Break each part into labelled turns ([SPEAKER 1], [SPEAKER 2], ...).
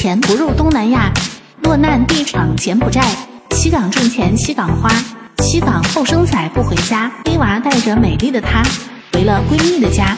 [SPEAKER 1] 钱不入东南亚，落难地闯柬埔寨。西港挣钱西港花，西港后生仔不回家。黑娃带着美丽的她，回了闺蜜的家。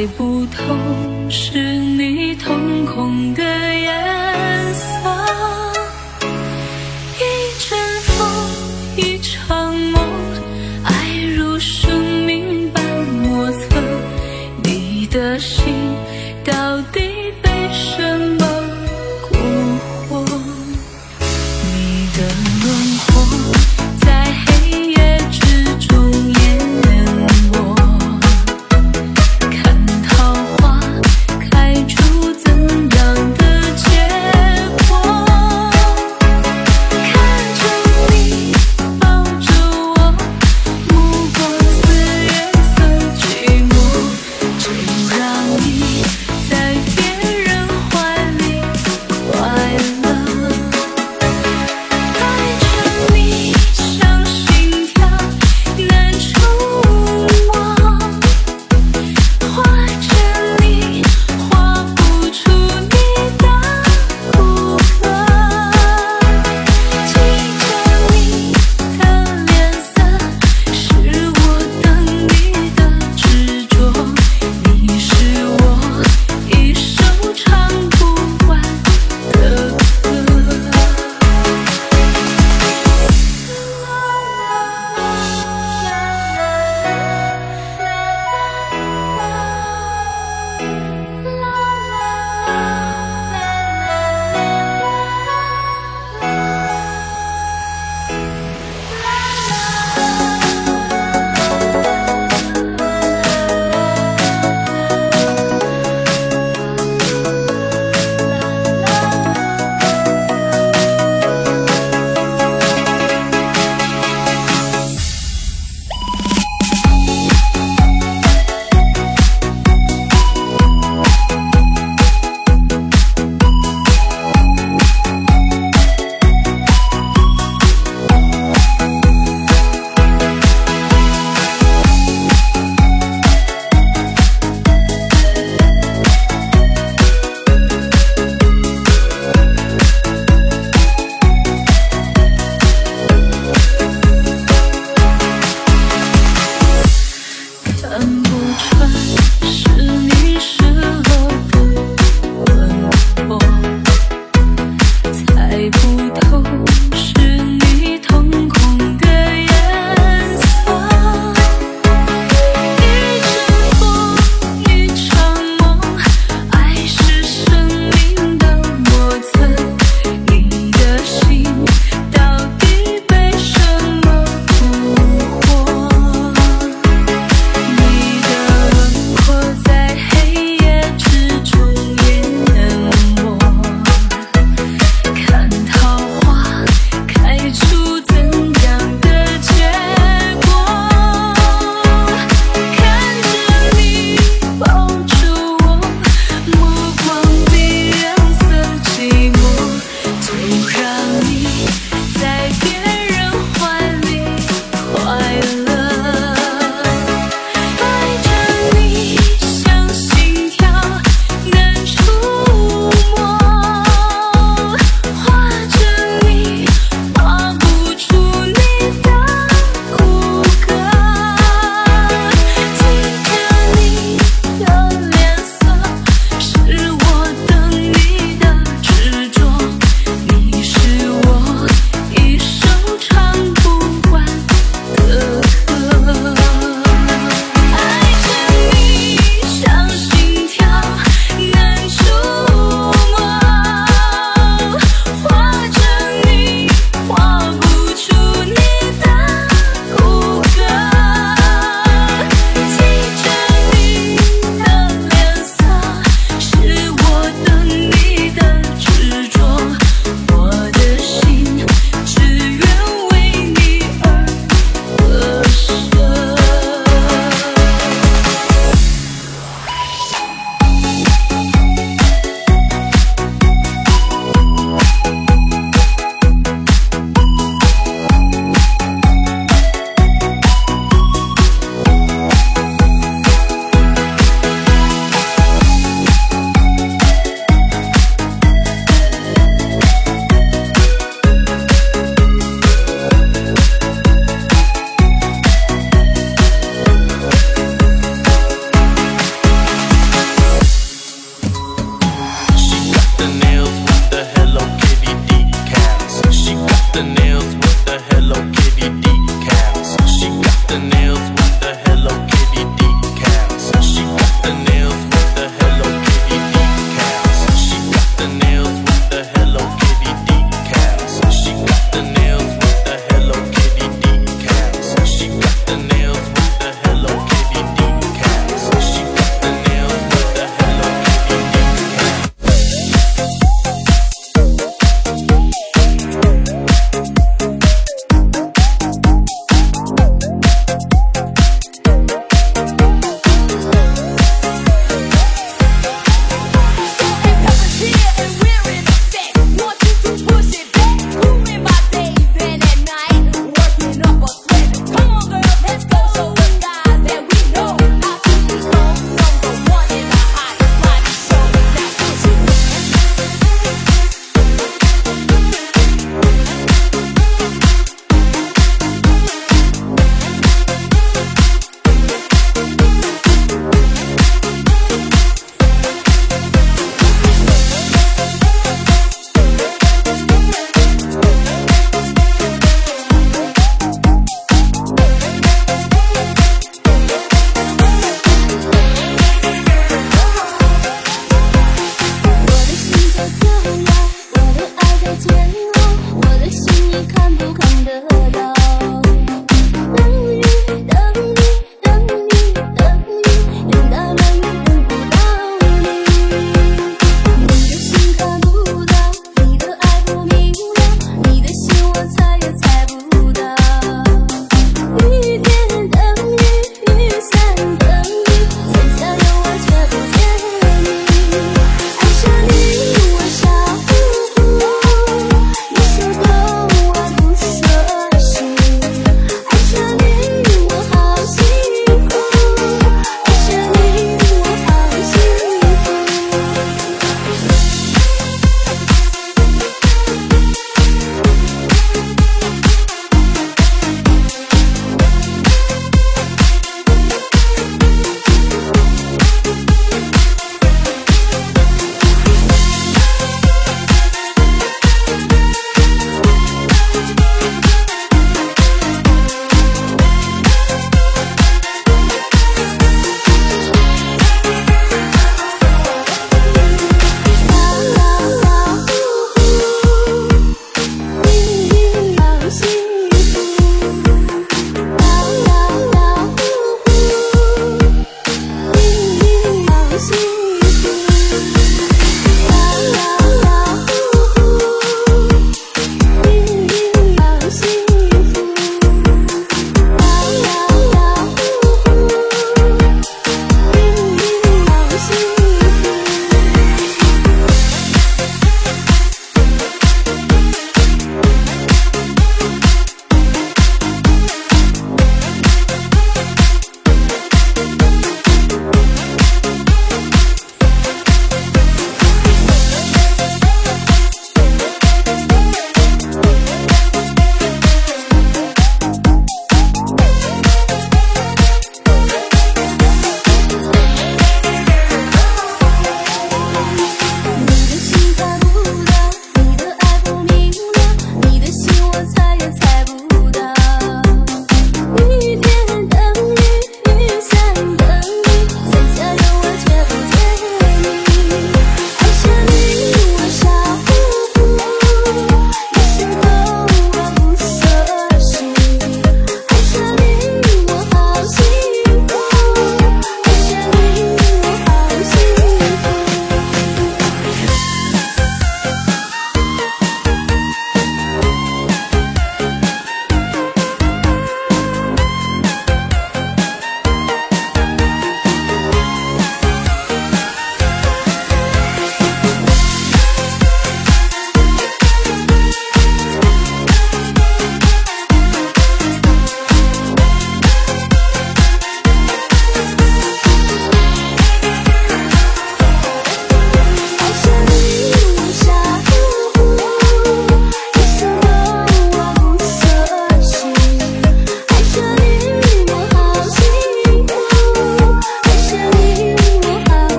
[SPEAKER 2] 猜不透是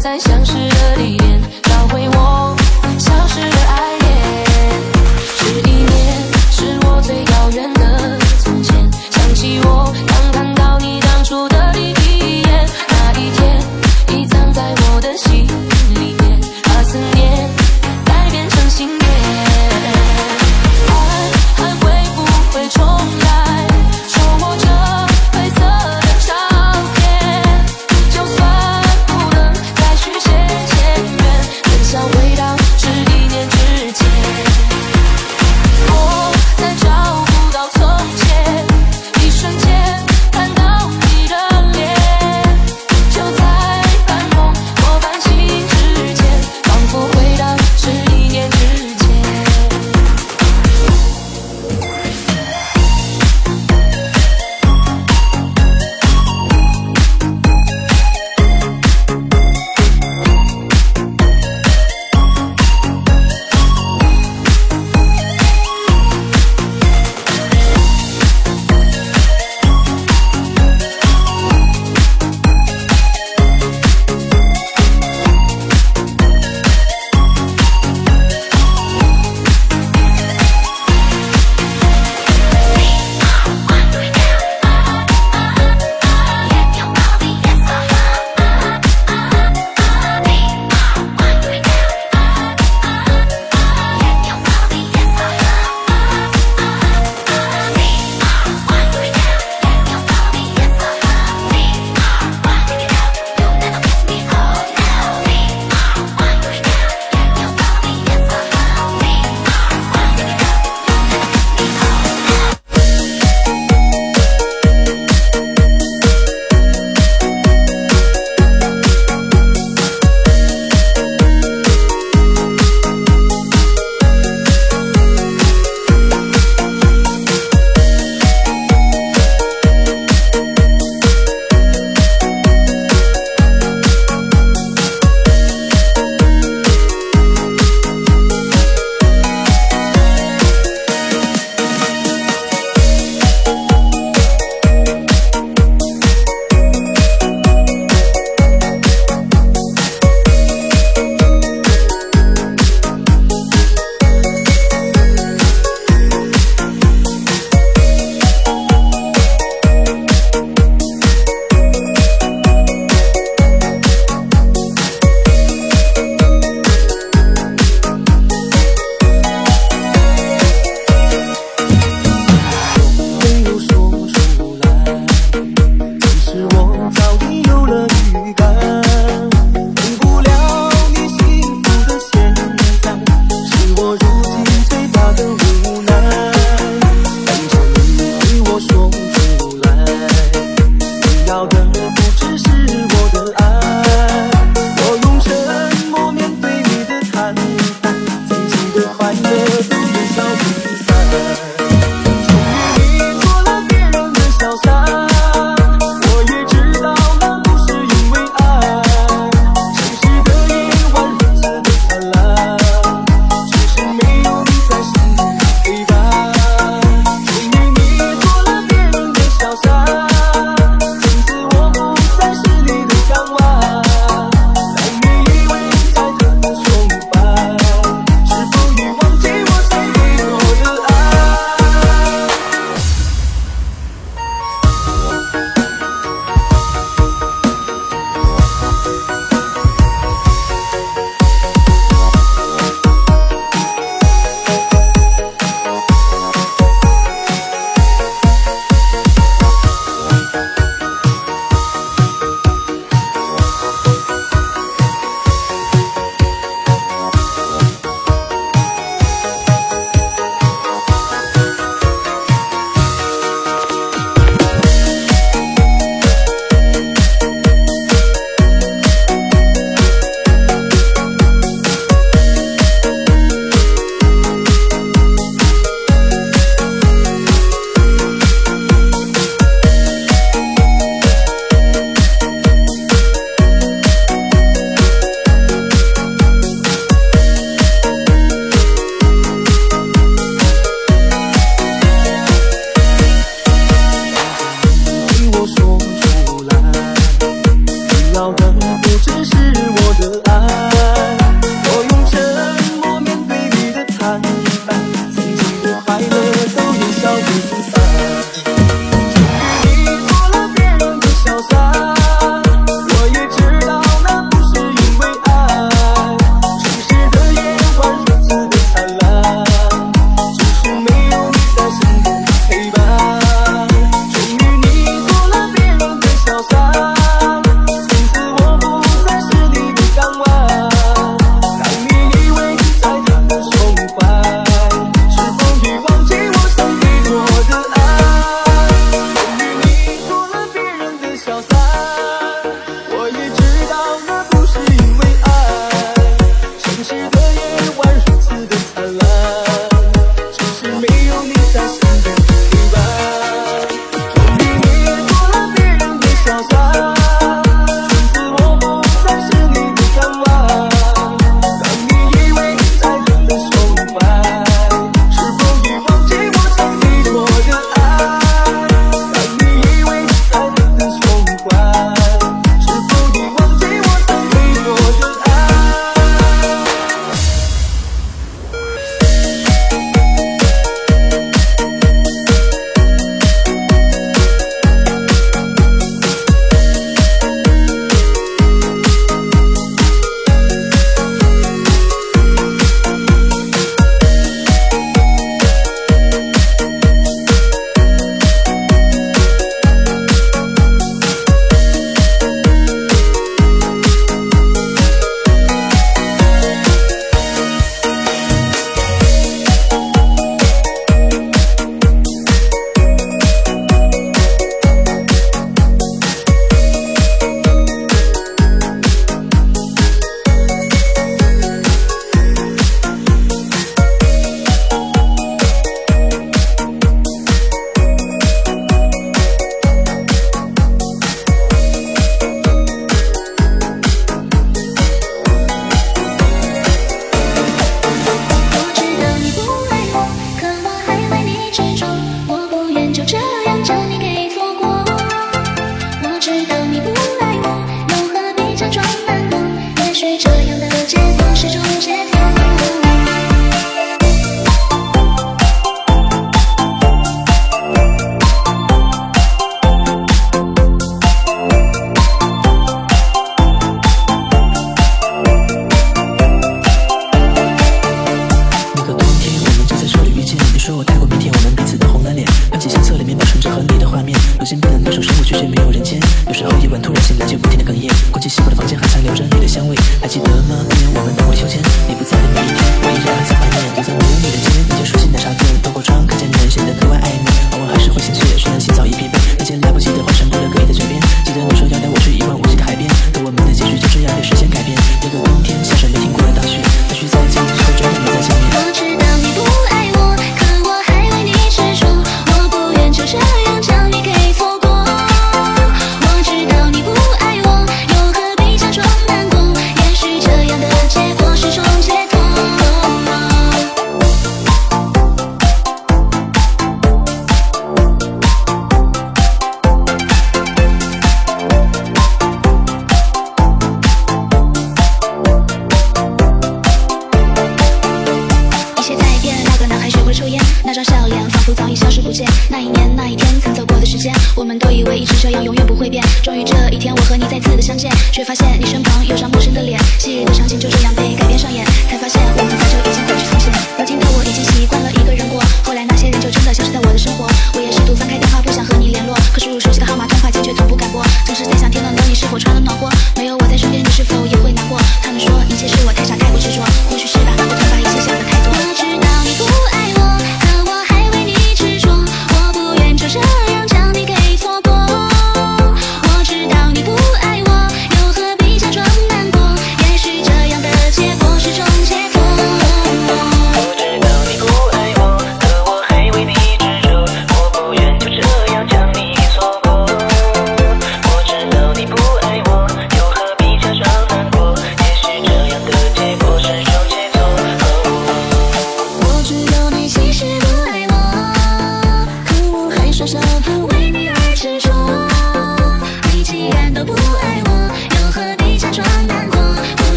[SPEAKER 2] 在相识的地点，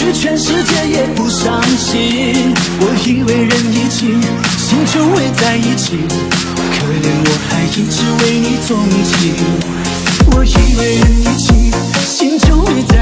[SPEAKER 2] 算
[SPEAKER 3] 失去
[SPEAKER 4] 全世界也不伤心。我以为人一起，心就会在一起，可怜我还一直为你钟情。我以为人一起，心就会在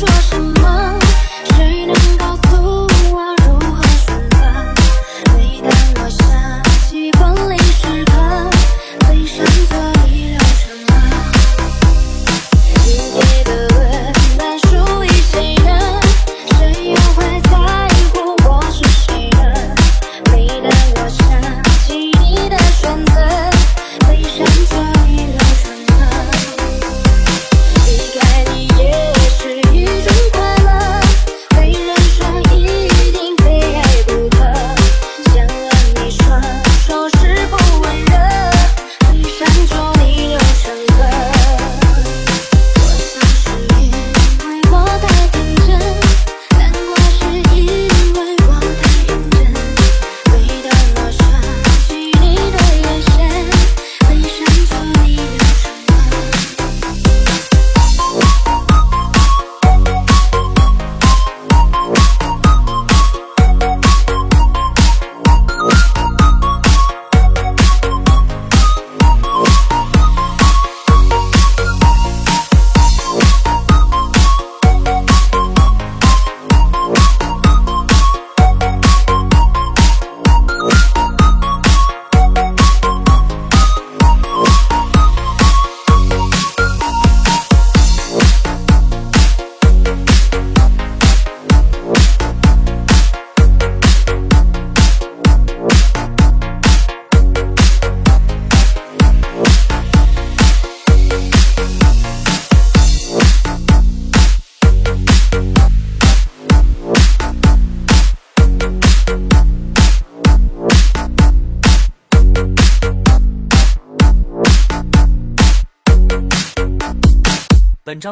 [SPEAKER 5] жжешь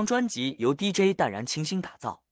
[SPEAKER 5] 专辑由 DJ 淡然倾心打造。